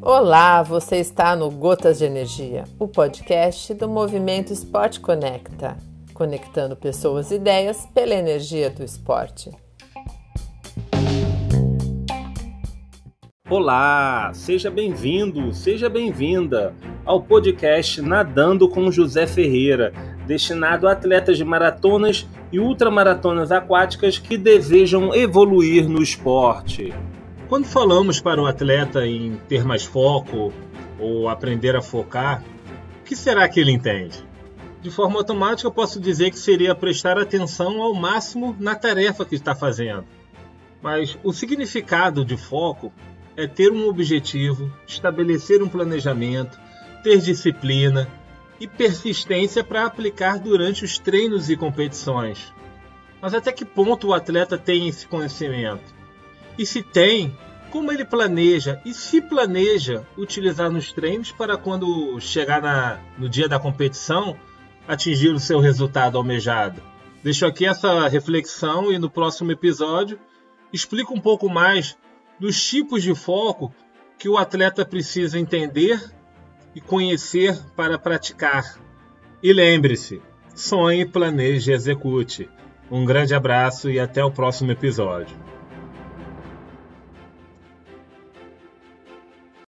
Olá, você está no Gotas de Energia, o podcast do Movimento Esporte Conecta, conectando pessoas e ideias pela energia do esporte. Olá, seja bem-vindo, seja bem-vinda ao podcast Nadando com José Ferreira, destinado a atletas de maratonas e ultramaratonas aquáticas que desejam evoluir no esporte. Quando falamos para o atleta em ter mais foco ou aprender a focar, o que será que ele entende? De forma automática, posso dizer que seria prestar atenção ao máximo na tarefa que está fazendo. Mas o significado de foco é ter um objetivo, estabelecer um planejamento, ter disciplina e persistência para aplicar durante os treinos e competições. Mas até que ponto o atleta tem esse conhecimento? E se tem, como ele planeja e se planeja utilizar nos treinos para quando chegar na, no dia da competição atingir o seu resultado almejado? Deixo aqui essa reflexão e no próximo episódio explico um pouco mais dos tipos de foco que o atleta precisa entender e conhecer para praticar. E lembre-se, sonhe, planeje e execute. Um grande abraço e até o próximo episódio.